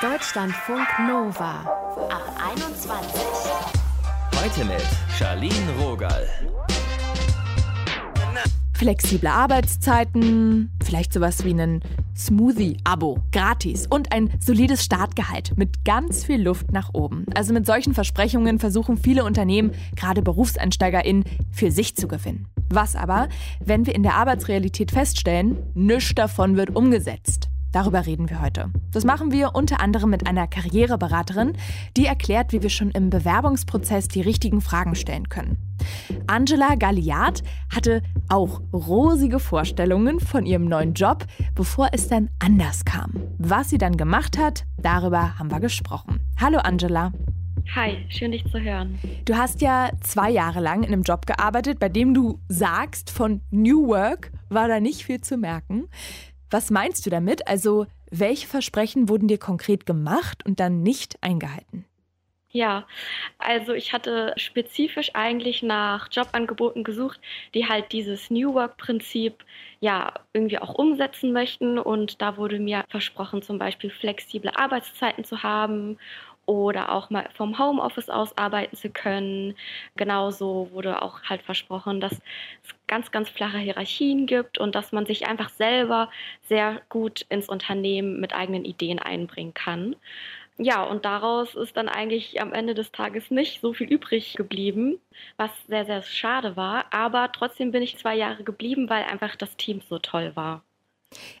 Deutschlandfunk Nova ab 21. Heute mit Charlene Rogal. Flexible Arbeitszeiten, vielleicht sowas wie ein Smoothie-Abo, gratis und ein solides Startgehalt mit ganz viel Luft nach oben. Also mit solchen Versprechungen versuchen viele Unternehmen, gerade BerufseinsteigerInnen, für sich zu gewinnen. Was aber, wenn wir in der Arbeitsrealität feststellen, nichts davon wird umgesetzt? Darüber reden wir heute. Das machen wir unter anderem mit einer Karriereberaterin, die erklärt, wie wir schon im Bewerbungsprozess die richtigen Fragen stellen können. Angela Galliard hatte auch rosige Vorstellungen von ihrem neuen Job, bevor es dann anders kam. Was sie dann gemacht hat, darüber haben wir gesprochen. Hallo Angela. Hi, schön dich zu hören. Du hast ja zwei Jahre lang in einem Job gearbeitet, bei dem du sagst, von New Work war da nicht viel zu merken. Was meinst du damit? Also, welche Versprechen wurden dir konkret gemacht und dann nicht eingehalten? Ja, also ich hatte spezifisch eigentlich nach Jobangeboten gesucht, die halt dieses New Work-Prinzip ja irgendwie auch umsetzen möchten. Und da wurde mir versprochen, zum Beispiel flexible Arbeitszeiten zu haben oder auch mal vom Homeoffice aus arbeiten zu können. Genauso wurde auch halt versprochen, dass es ganz, ganz flache Hierarchien gibt und dass man sich einfach selber sehr gut ins Unternehmen mit eigenen Ideen einbringen kann. Ja, und daraus ist dann eigentlich am Ende des Tages nicht so viel übrig geblieben, was sehr, sehr schade war. Aber trotzdem bin ich zwei Jahre geblieben, weil einfach das Team so toll war.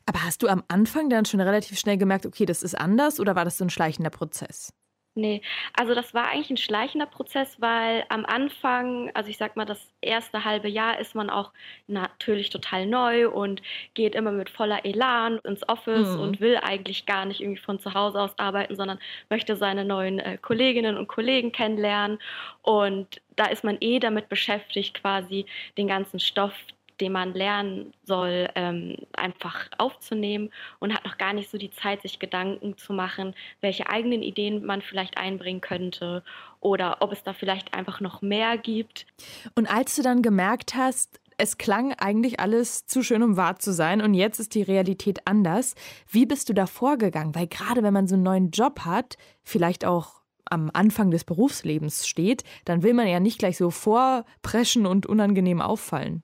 Aber hast du am Anfang dann schon relativ schnell gemerkt, okay, das ist anders oder war das so ein schleichender Prozess? Nee, also das war eigentlich ein schleichender Prozess, weil am Anfang, also ich sag mal, das erste halbe Jahr ist man auch natürlich total neu und geht immer mit voller Elan ins Office mhm. und will eigentlich gar nicht irgendwie von zu Hause aus arbeiten, sondern möchte seine neuen äh, Kolleginnen und Kollegen kennenlernen. Und da ist man eh damit beschäftigt, quasi den ganzen Stoff, den man lernen soll, ähm, einfach aufzunehmen und hat noch gar nicht so die Zeit, sich Gedanken zu machen, welche eigenen Ideen man vielleicht einbringen könnte oder ob es da vielleicht einfach noch mehr gibt. Und als du dann gemerkt hast, es klang eigentlich alles zu schön, um wahr zu sein und jetzt ist die Realität anders. Wie bist du da vorgegangen? Weil gerade wenn man so einen neuen Job hat, vielleicht auch am Anfang des Berufslebens steht, dann will man ja nicht gleich so vorpreschen und unangenehm auffallen.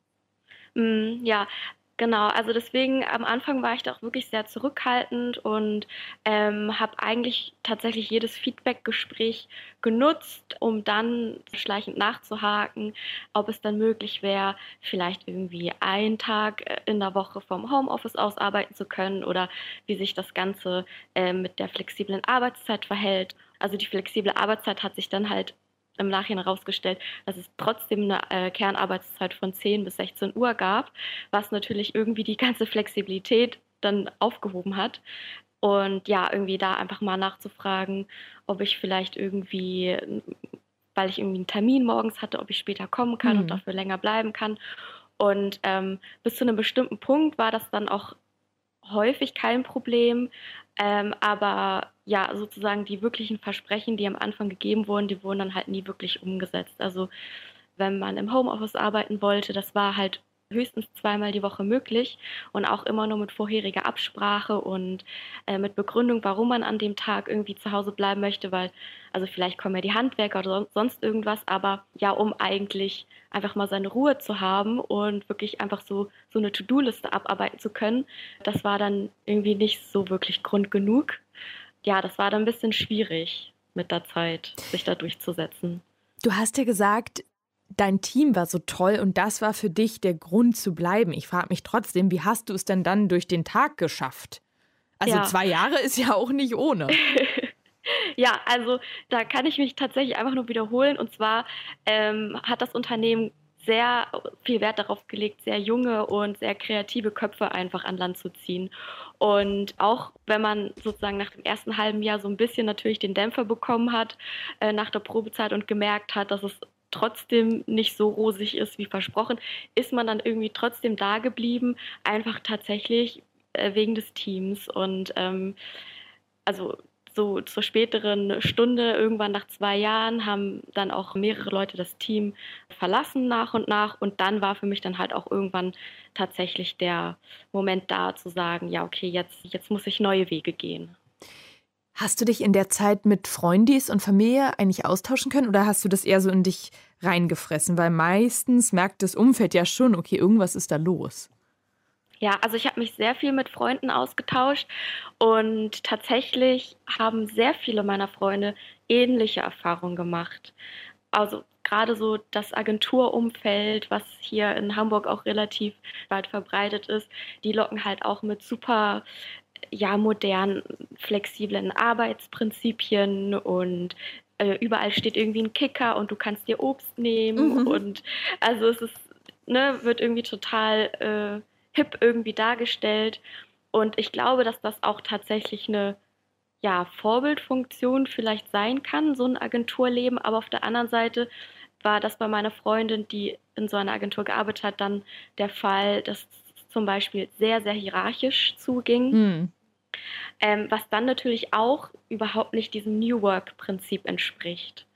Mm, ja, Genau, also deswegen am Anfang war ich da auch wirklich sehr zurückhaltend und ähm, habe eigentlich tatsächlich jedes Feedback-Gespräch genutzt, um dann schleichend nachzuhaken, ob es dann möglich wäre, vielleicht irgendwie einen Tag äh, in der Woche vom Homeoffice aus arbeiten zu können oder wie sich das Ganze äh, mit der flexiblen Arbeitszeit verhält. Also die flexible Arbeitszeit hat sich dann halt im Nachhinein herausgestellt, dass es trotzdem eine äh, Kernarbeitszeit von 10 bis 16 Uhr gab, was natürlich irgendwie die ganze Flexibilität dann aufgehoben hat. Und ja, irgendwie da einfach mal nachzufragen, ob ich vielleicht irgendwie, weil ich irgendwie einen Termin morgens hatte, ob ich später kommen kann mhm. und dafür länger bleiben kann. Und ähm, bis zu einem bestimmten Punkt war das dann auch häufig kein Problem. Ähm, aber ja, sozusagen die wirklichen Versprechen, die am Anfang gegeben wurden, die wurden dann halt nie wirklich umgesetzt. Also wenn man im Homeoffice arbeiten wollte, das war halt höchstens zweimal die Woche möglich und auch immer nur mit vorheriger Absprache und äh, mit Begründung, warum man an dem Tag irgendwie zu Hause bleiben möchte, weil also vielleicht kommen ja die Handwerker oder sonst irgendwas, aber ja, um eigentlich einfach mal seine Ruhe zu haben und wirklich einfach so so eine To-Do-Liste abarbeiten zu können, das war dann irgendwie nicht so wirklich Grund genug. Ja, das war dann ein bisschen schwierig mit der Zeit, sich da durchzusetzen. Du hast ja gesagt, dein Team war so toll und das war für dich der Grund zu bleiben. Ich frage mich trotzdem, wie hast du es denn dann durch den Tag geschafft? Also ja. zwei Jahre ist ja auch nicht ohne. ja, also da kann ich mich tatsächlich einfach nur wiederholen. Und zwar ähm, hat das Unternehmen sehr viel Wert darauf gelegt, sehr junge und sehr kreative Köpfe einfach an Land zu ziehen. Und auch wenn man sozusagen nach dem ersten halben Jahr so ein bisschen natürlich den Dämpfer bekommen hat äh, nach der Probezeit und gemerkt hat, dass es trotzdem nicht so rosig ist wie versprochen, ist man dann irgendwie trotzdem da geblieben, einfach tatsächlich äh, wegen des Teams. Und ähm, also so zur späteren Stunde, irgendwann nach zwei Jahren, haben dann auch mehrere Leute das Team verlassen nach und nach. Und dann war für mich dann halt auch irgendwann tatsächlich der Moment da zu sagen, ja, okay, jetzt, jetzt muss ich neue Wege gehen. Hast du dich in der Zeit mit Freundis und Familie eigentlich austauschen können oder hast du das eher so in dich reingefressen? Weil meistens merkt das Umfeld ja schon, okay, irgendwas ist da los. Ja, also ich habe mich sehr viel mit Freunden ausgetauscht und tatsächlich haben sehr viele meiner Freunde ähnliche Erfahrungen gemacht. Also gerade so das Agenturumfeld, was hier in Hamburg auch relativ weit verbreitet ist, die locken halt auch mit super ja, modernen, flexiblen Arbeitsprinzipien und äh, überall steht irgendwie ein Kicker und du kannst dir Obst nehmen mhm. und also es ist, ne, wird irgendwie total äh, hip irgendwie dargestellt. Und ich glaube, dass das auch tatsächlich eine ja, Vorbildfunktion vielleicht sein kann, so ein Agenturleben. Aber auf der anderen Seite war das bei meiner Freundin, die in so einer Agentur gearbeitet hat, dann der Fall, dass zum Beispiel sehr, sehr hierarchisch zuging. Hm. Ähm, was dann natürlich auch überhaupt nicht diesem New Work-Prinzip entspricht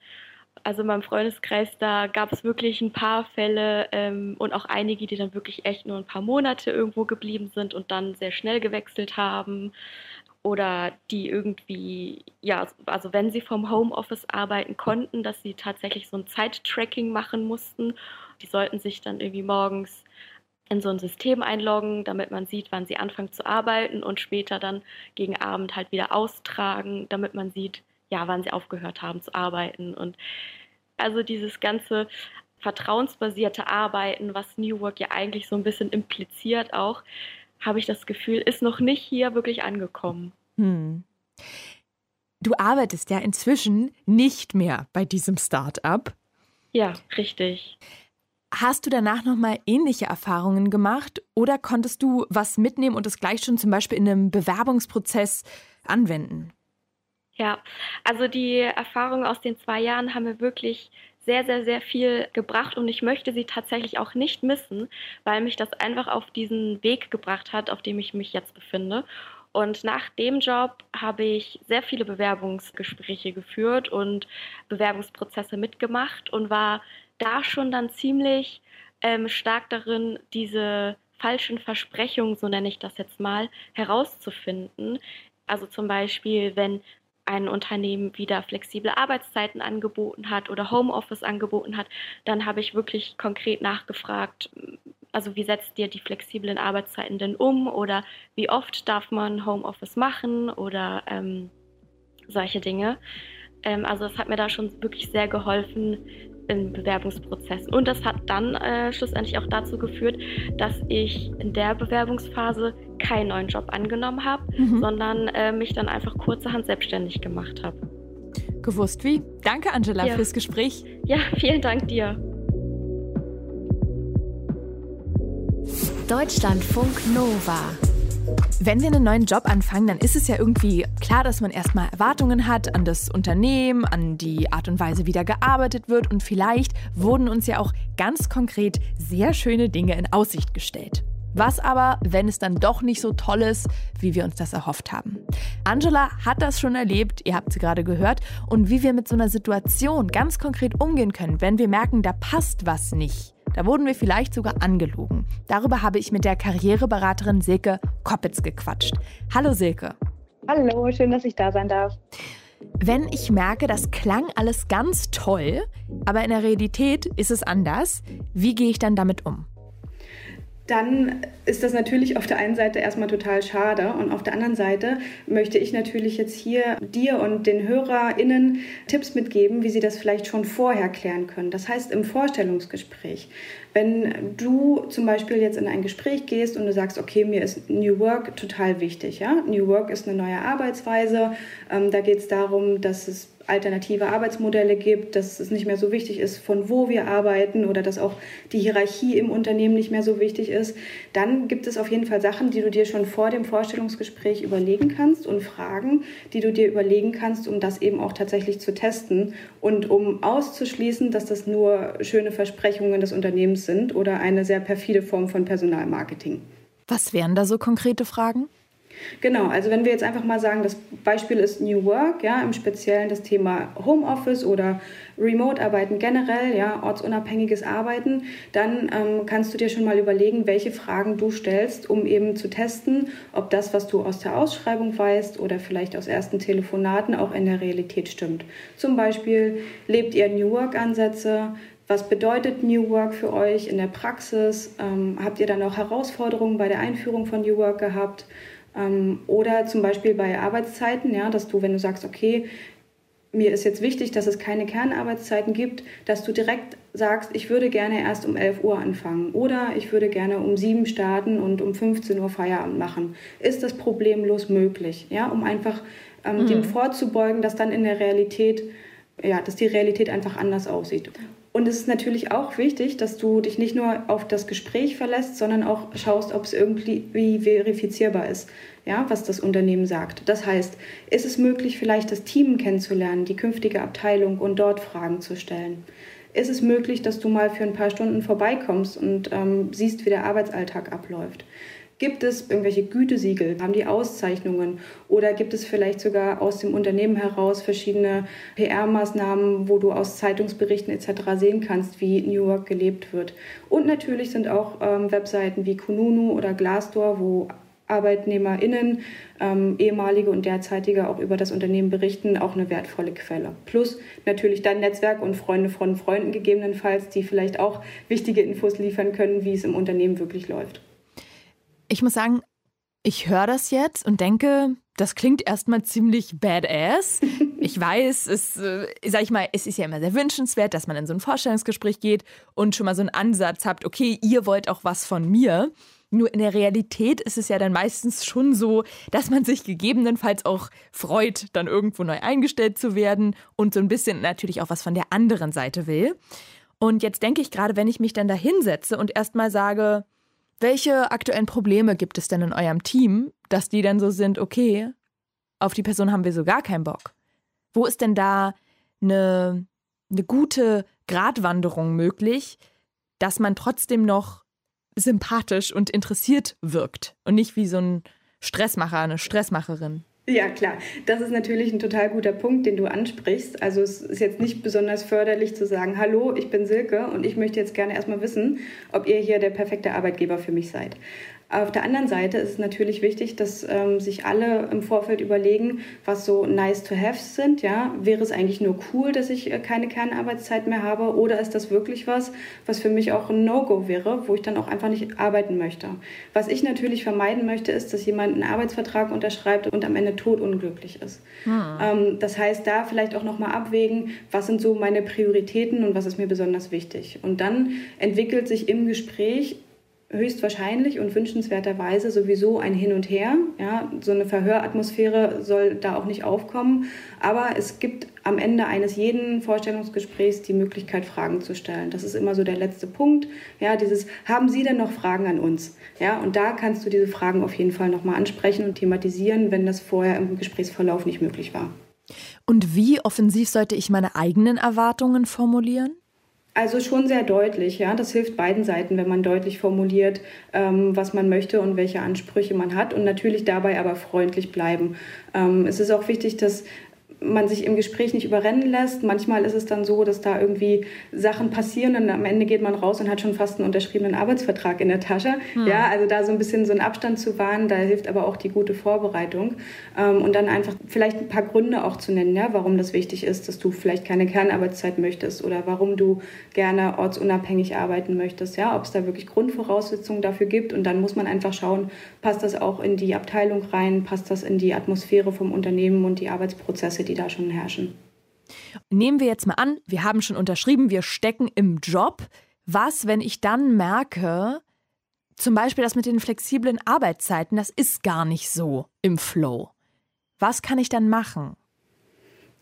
also in meinem Freundeskreis, da gab es wirklich ein paar Fälle ähm, und auch einige, die dann wirklich echt nur ein paar Monate irgendwo geblieben sind und dann sehr schnell gewechselt haben. Oder die irgendwie, ja, also wenn sie vom Homeoffice arbeiten konnten, dass sie tatsächlich so ein Zeittracking machen mussten. Die sollten sich dann irgendwie morgens in so ein System einloggen, damit man sieht, wann sie anfangen zu arbeiten und später dann gegen Abend halt wieder austragen, damit man sieht, ja, wann sie aufgehört haben zu arbeiten. Und also dieses ganze vertrauensbasierte Arbeiten, was New Work ja eigentlich so ein bisschen impliziert auch, habe ich das Gefühl, ist noch nicht hier wirklich angekommen. Hm. Du arbeitest ja inzwischen nicht mehr bei diesem Start-up. Ja, richtig. Hast du danach nochmal ähnliche Erfahrungen gemacht oder konntest du was mitnehmen und es gleich schon zum Beispiel in einem Bewerbungsprozess anwenden? Ja, also die Erfahrungen aus den zwei Jahren haben mir wirklich sehr, sehr, sehr viel gebracht und ich möchte sie tatsächlich auch nicht missen, weil mich das einfach auf diesen Weg gebracht hat, auf dem ich mich jetzt befinde. Und nach dem Job habe ich sehr viele Bewerbungsgespräche geführt und Bewerbungsprozesse mitgemacht und war da schon dann ziemlich ähm, stark darin, diese falschen Versprechungen, so nenne ich das jetzt mal, herauszufinden. Also zum Beispiel, wenn ein Unternehmen wieder flexible Arbeitszeiten angeboten hat oder Homeoffice angeboten hat, dann habe ich wirklich konkret nachgefragt, also wie setzt ihr die flexiblen Arbeitszeiten denn um oder wie oft darf man Homeoffice machen oder ähm, solche Dinge. Ähm, also es hat mir da schon wirklich sehr geholfen, in Bewerbungsprozessen. Und das hat dann äh, schlussendlich auch dazu geführt, dass ich in der Bewerbungsphase keinen neuen Job angenommen habe, mhm. sondern äh, mich dann einfach kurzerhand selbstständig gemacht habe. Gewusst wie. Danke, Angela, ja. fürs Gespräch. Ja, vielen Dank dir. Deutschlandfunk Nova. Wenn wir einen neuen Job anfangen, dann ist es ja irgendwie klar, dass man erstmal Erwartungen hat an das Unternehmen, an die Art und Weise, wie da gearbeitet wird und vielleicht wurden uns ja auch ganz konkret sehr schöne Dinge in Aussicht gestellt. Was aber, wenn es dann doch nicht so toll ist, wie wir uns das erhofft haben? Angela hat das schon erlebt, ihr habt sie gerade gehört, und wie wir mit so einer Situation ganz konkret umgehen können, wenn wir merken, da passt was nicht. Da wurden wir vielleicht sogar angelogen. Darüber habe ich mit der Karriereberaterin Silke Koppitz gequatscht. Hallo Silke. Hallo, schön, dass ich da sein darf. Wenn ich merke, das klang alles ganz toll, aber in der Realität ist es anders, wie gehe ich dann damit um? Dann ist das natürlich auf der einen Seite erstmal total schade und auf der anderen Seite möchte ich natürlich jetzt hier dir und den HörerInnen Tipps mitgeben, wie sie das vielleicht schon vorher klären können. Das heißt im Vorstellungsgespräch. Wenn du zum Beispiel jetzt in ein Gespräch gehst und du sagst, okay, mir ist New Work total wichtig. Ja? New Work ist eine neue Arbeitsweise. Ähm, da geht es darum, dass es alternative Arbeitsmodelle gibt, dass es nicht mehr so wichtig ist, von wo wir arbeiten oder dass auch die Hierarchie im Unternehmen nicht mehr so wichtig ist, dann gibt es auf jeden Fall Sachen, die du dir schon vor dem Vorstellungsgespräch überlegen kannst und Fragen, die du dir überlegen kannst, um das eben auch tatsächlich zu testen und um auszuschließen, dass das nur schöne Versprechungen des Unternehmens sind oder eine sehr perfide Form von Personalmarketing. Was wären da so konkrete Fragen? Genau, also wenn wir jetzt einfach mal sagen, das Beispiel ist New Work, ja, im Speziellen das Thema Homeoffice oder Remote-Arbeiten generell, ja, ortsunabhängiges Arbeiten, dann ähm, kannst du dir schon mal überlegen, welche Fragen du stellst, um eben zu testen, ob das, was du aus der Ausschreibung weißt oder vielleicht aus ersten Telefonaten auch in der Realität stimmt. Zum Beispiel, lebt ihr New Work-Ansätze? Was bedeutet New Work für euch in der Praxis? Ähm, habt ihr dann auch Herausforderungen bei der Einführung von New Work gehabt? Ähm, oder zum Beispiel bei Arbeitszeiten, ja, dass du, wenn du sagst, okay, mir ist jetzt wichtig, dass es keine Kernarbeitszeiten gibt, dass du direkt sagst, ich würde gerne erst um 11 Uhr anfangen oder ich würde gerne um 7 starten und um 15 Uhr Feierabend machen. Ist das problemlos möglich? Ja, um einfach ähm, mhm. dem vorzubeugen, dass dann in der Realität, ja, dass die Realität einfach anders aussieht. Und es ist natürlich auch wichtig, dass du dich nicht nur auf das Gespräch verlässt, sondern auch schaust, ob es irgendwie verifizierbar ist, ja, was das Unternehmen sagt. Das heißt, ist es möglich, vielleicht das Team kennenzulernen, die künftige Abteilung und dort Fragen zu stellen? Ist es möglich, dass du mal für ein paar Stunden vorbeikommst und ähm, siehst, wie der Arbeitsalltag abläuft? Gibt es irgendwelche Gütesiegel? Haben die Auszeichnungen? Oder gibt es vielleicht sogar aus dem Unternehmen heraus verschiedene PR-Maßnahmen, wo du aus Zeitungsberichten etc. sehen kannst, wie New York gelebt wird? Und natürlich sind auch ähm, Webseiten wie Kununu oder Glassdoor, wo ArbeitnehmerInnen, ähm, ehemalige und derzeitige auch über das Unternehmen berichten, auch eine wertvolle Quelle. Plus natürlich dein Netzwerk und Freunde von Freunden gegebenenfalls, die vielleicht auch wichtige Infos liefern können, wie es im Unternehmen wirklich läuft. Ich muss sagen, ich höre das jetzt und denke, das klingt erstmal ziemlich badass. Ich weiß, es, äh, sag ich mal, es ist ja immer sehr wünschenswert, dass man in so ein Vorstellungsgespräch geht und schon mal so einen Ansatz habt, okay, ihr wollt auch was von mir. Nur in der Realität ist es ja dann meistens schon so, dass man sich gegebenenfalls auch freut, dann irgendwo neu eingestellt zu werden und so ein bisschen natürlich auch was von der anderen Seite will. Und jetzt denke ich gerade, wenn ich mich dann da hinsetze und erstmal sage, welche aktuellen Probleme gibt es denn in eurem Team, dass die dann so sind, okay, auf die Person haben wir so gar keinen Bock? Wo ist denn da eine, eine gute Gratwanderung möglich, dass man trotzdem noch sympathisch und interessiert wirkt und nicht wie so ein Stressmacher, eine Stressmacherin? Ja, klar. Das ist natürlich ein total guter Punkt, den du ansprichst. Also es ist jetzt nicht besonders förderlich zu sagen, hallo, ich bin Silke und ich möchte jetzt gerne erstmal wissen, ob ihr hier der perfekte Arbeitgeber für mich seid. Auf der anderen Seite ist es natürlich wichtig, dass ähm, sich alle im Vorfeld überlegen, was so nice to have sind. Ja, wäre es eigentlich nur cool, dass ich äh, keine Kernarbeitszeit mehr habe, oder ist das wirklich was, was für mich auch ein No-Go wäre, wo ich dann auch einfach nicht arbeiten möchte? Was ich natürlich vermeiden möchte, ist, dass jemand einen Arbeitsvertrag unterschreibt und am Ende totunglücklich ist. Hm. Ähm, das heißt, da vielleicht auch noch mal abwägen, was sind so meine Prioritäten und was ist mir besonders wichtig. Und dann entwickelt sich im Gespräch höchstwahrscheinlich und wünschenswerterweise sowieso ein Hin und Her. Ja, so eine Verhöratmosphäre soll da auch nicht aufkommen. Aber es gibt am Ende eines jeden Vorstellungsgesprächs die Möglichkeit, Fragen zu stellen. Das ist immer so der letzte Punkt. Ja, dieses, haben Sie denn noch Fragen an uns? Ja, und da kannst du diese Fragen auf jeden Fall nochmal ansprechen und thematisieren, wenn das vorher im Gesprächsverlauf nicht möglich war. Und wie offensiv sollte ich meine eigenen Erwartungen formulieren? Also schon sehr deutlich, ja. Das hilft beiden Seiten, wenn man deutlich formuliert, ähm, was man möchte und welche Ansprüche man hat und natürlich dabei aber freundlich bleiben. Ähm, es ist auch wichtig, dass man sich im Gespräch nicht überrennen lässt. Manchmal ist es dann so, dass da irgendwie Sachen passieren und am Ende geht man raus und hat schon fast einen unterschriebenen Arbeitsvertrag in der Tasche. Hm. Ja, also da so ein bisschen so einen Abstand zu wahren, da hilft aber auch die gute Vorbereitung. Ähm, und dann einfach vielleicht ein paar Gründe auch zu nennen, ja, warum das wichtig ist, dass du vielleicht keine Kernarbeitszeit möchtest oder warum du gerne ortsunabhängig arbeiten möchtest. Ja, ob es da wirklich Grundvoraussetzungen dafür gibt. Und dann muss man einfach schauen, passt das auch in die Abteilung rein, passt das in die Atmosphäre vom Unternehmen und die Arbeitsprozesse, die da schon herrschen. Nehmen wir jetzt mal an, wir haben schon unterschrieben, wir stecken im Job. Was, wenn ich dann merke, zum Beispiel das mit den flexiblen Arbeitszeiten, das ist gar nicht so im Flow. Was kann ich dann machen?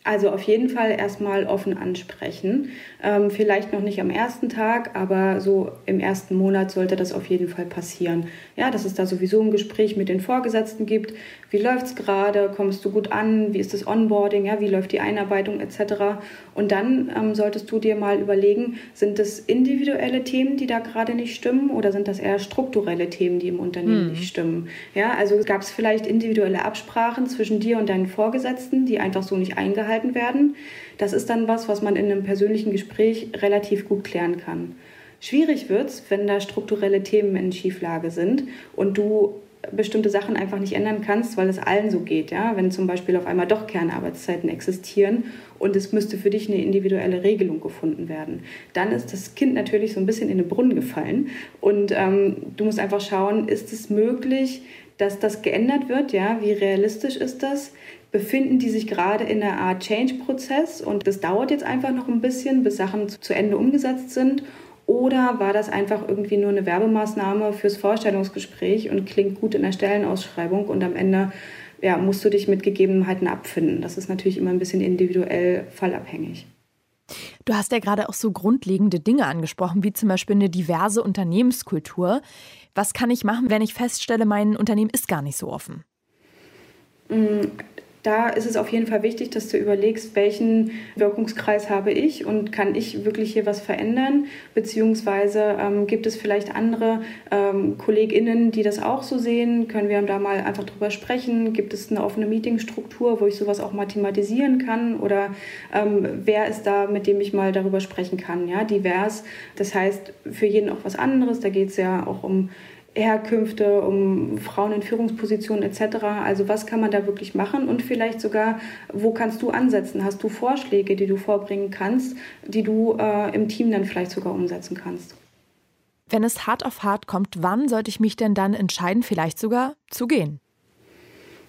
Also auf jeden Fall erstmal offen ansprechen. Ähm, vielleicht noch nicht am ersten Tag, aber so im ersten Monat sollte das auf jeden Fall passieren. Ja, dass es da sowieso ein Gespräch mit den Vorgesetzten gibt. Wie läuft es gerade? Kommst du gut an? Wie ist das Onboarding? Ja, wie läuft die Einarbeitung etc. Und dann ähm, solltest du dir mal überlegen, sind das individuelle Themen, die da gerade nicht stimmen, oder sind das eher strukturelle Themen, die im Unternehmen hm. nicht stimmen? Ja, also gab es vielleicht individuelle Absprachen zwischen dir und deinen Vorgesetzten, die einfach so nicht eingehalten gehalten werden. Das ist dann was, was man in einem persönlichen Gespräch relativ gut klären kann. Schwierig wird es, wenn da strukturelle Themen in Schieflage sind und du bestimmte Sachen einfach nicht ändern kannst, weil es allen so geht. Ja? Wenn zum Beispiel auf einmal doch Kernarbeitszeiten existieren und es müsste für dich eine individuelle Regelung gefunden werden, dann ist das Kind natürlich so ein bisschen in den Brunnen gefallen und ähm, du musst einfach schauen, ist es möglich, dass das geändert wird? Ja? Wie realistisch ist das? Befinden die sich gerade in einer Art Change-Prozess und das dauert jetzt einfach noch ein bisschen, bis Sachen zu Ende umgesetzt sind? Oder war das einfach irgendwie nur eine Werbemaßnahme fürs Vorstellungsgespräch und klingt gut in der Stellenausschreibung und am Ende ja, musst du dich mit Gegebenheiten abfinden? Das ist natürlich immer ein bisschen individuell fallabhängig. Du hast ja gerade auch so grundlegende Dinge angesprochen, wie zum Beispiel eine diverse Unternehmenskultur. Was kann ich machen, wenn ich feststelle, mein Unternehmen ist gar nicht so offen? Da ist es auf jeden Fall wichtig, dass du überlegst, welchen Wirkungskreis habe ich und kann ich wirklich hier was verändern, beziehungsweise ähm, gibt es vielleicht andere ähm, KollegInnen, die das auch so sehen, können wir da mal einfach drüber sprechen, gibt es eine offene Meetingstruktur, wo ich sowas auch mal thematisieren kann? Oder ähm, wer ist da, mit dem ich mal darüber sprechen kann, ja, divers, das heißt für jeden auch was anderes, da geht es ja auch um Herkünfte, um Frauen in Führungspositionen etc. Also was kann man da wirklich machen und vielleicht sogar, wo kannst du ansetzen? Hast du Vorschläge, die du vorbringen kannst, die du äh, im Team dann vielleicht sogar umsetzen kannst? Wenn es hart auf hart kommt, wann sollte ich mich denn dann entscheiden, vielleicht sogar zu gehen?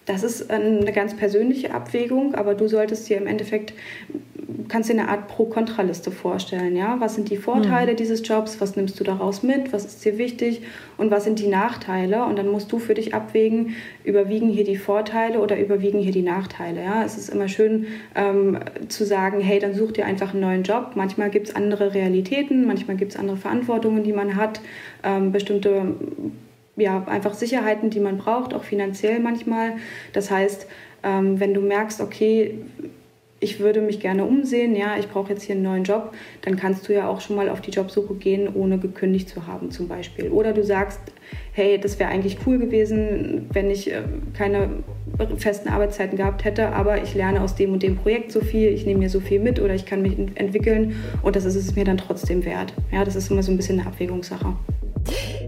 Das ist eine ganz persönliche Abwägung, aber du solltest dir im Endeffekt kannst dir eine Art Pro-Kontra-Liste vorstellen. Ja? Was sind die Vorteile mhm. dieses Jobs? Was nimmst du daraus mit? Was ist dir wichtig? Und was sind die Nachteile? Und dann musst du für dich abwägen, überwiegen hier die Vorteile oder überwiegen hier die Nachteile. Ja? Es ist immer schön ähm, zu sagen, hey, dann such dir einfach einen neuen Job. Manchmal gibt es andere Realitäten, manchmal gibt es andere Verantwortungen, die man hat, ähm, bestimmte ja, einfach Sicherheiten, die man braucht, auch finanziell manchmal. Das heißt, ähm, wenn du merkst, okay, ich würde mich gerne umsehen, ja, ich brauche jetzt hier einen neuen Job, dann kannst du ja auch schon mal auf die Jobsuche gehen, ohne gekündigt zu haben zum Beispiel. Oder du sagst, hey, das wäre eigentlich cool gewesen, wenn ich äh, keine festen Arbeitszeiten gehabt hätte, aber ich lerne aus dem und dem Projekt so viel, ich nehme mir so viel mit oder ich kann mich entwickeln und das ist es mir dann trotzdem wert. Ja, das ist immer so ein bisschen eine Abwägungssache.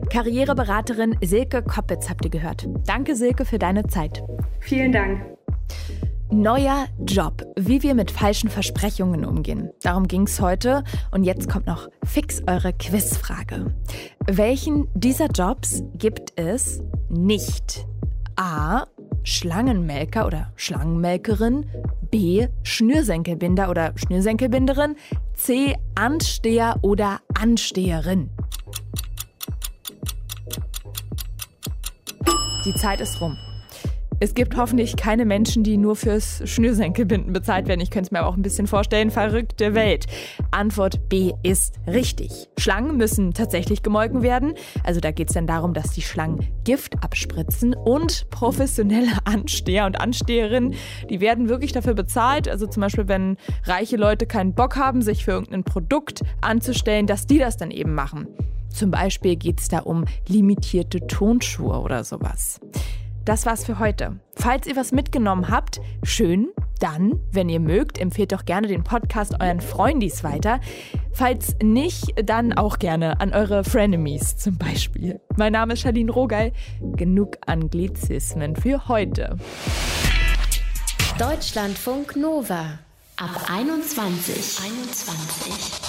Karriereberaterin Silke Koppitz habt ihr gehört. Danke, Silke, für deine Zeit. Vielen Dank. Neuer Job, wie wir mit falschen Versprechungen umgehen. Darum ging es heute. Und jetzt kommt noch fix eure Quizfrage. Welchen dieser Jobs gibt es nicht? A. Schlangenmelker oder Schlangenmelkerin. B. Schnürsenkelbinder oder Schnürsenkelbinderin. C. Ansteher oder Ansteherin. Die Zeit ist rum. Es gibt hoffentlich keine Menschen, die nur fürs Schnürsenkelbinden bezahlt werden. Ich könnte es mir aber auch ein bisschen vorstellen. Verrückte Welt. Antwort B ist richtig. Schlangen müssen tatsächlich gemolken werden. Also da geht es dann darum, dass die Schlangen Gift abspritzen und professionelle Ansteher und Ansteherinnen, die werden wirklich dafür bezahlt. Also zum Beispiel, wenn reiche Leute keinen Bock haben, sich für irgendein Produkt anzustellen, dass die das dann eben machen. Zum Beispiel geht es da um limitierte Tonschuhe oder sowas. Das war's für heute. Falls ihr was mitgenommen habt, schön. Dann, wenn ihr mögt, empfehlt doch gerne den Podcast euren Freundis weiter. Falls nicht, dann auch gerne an eure Frenemies zum Beispiel. Mein Name ist Charlene Rogal. Genug Anglizismen für heute. Deutschlandfunk Nova. Ab 21. 21.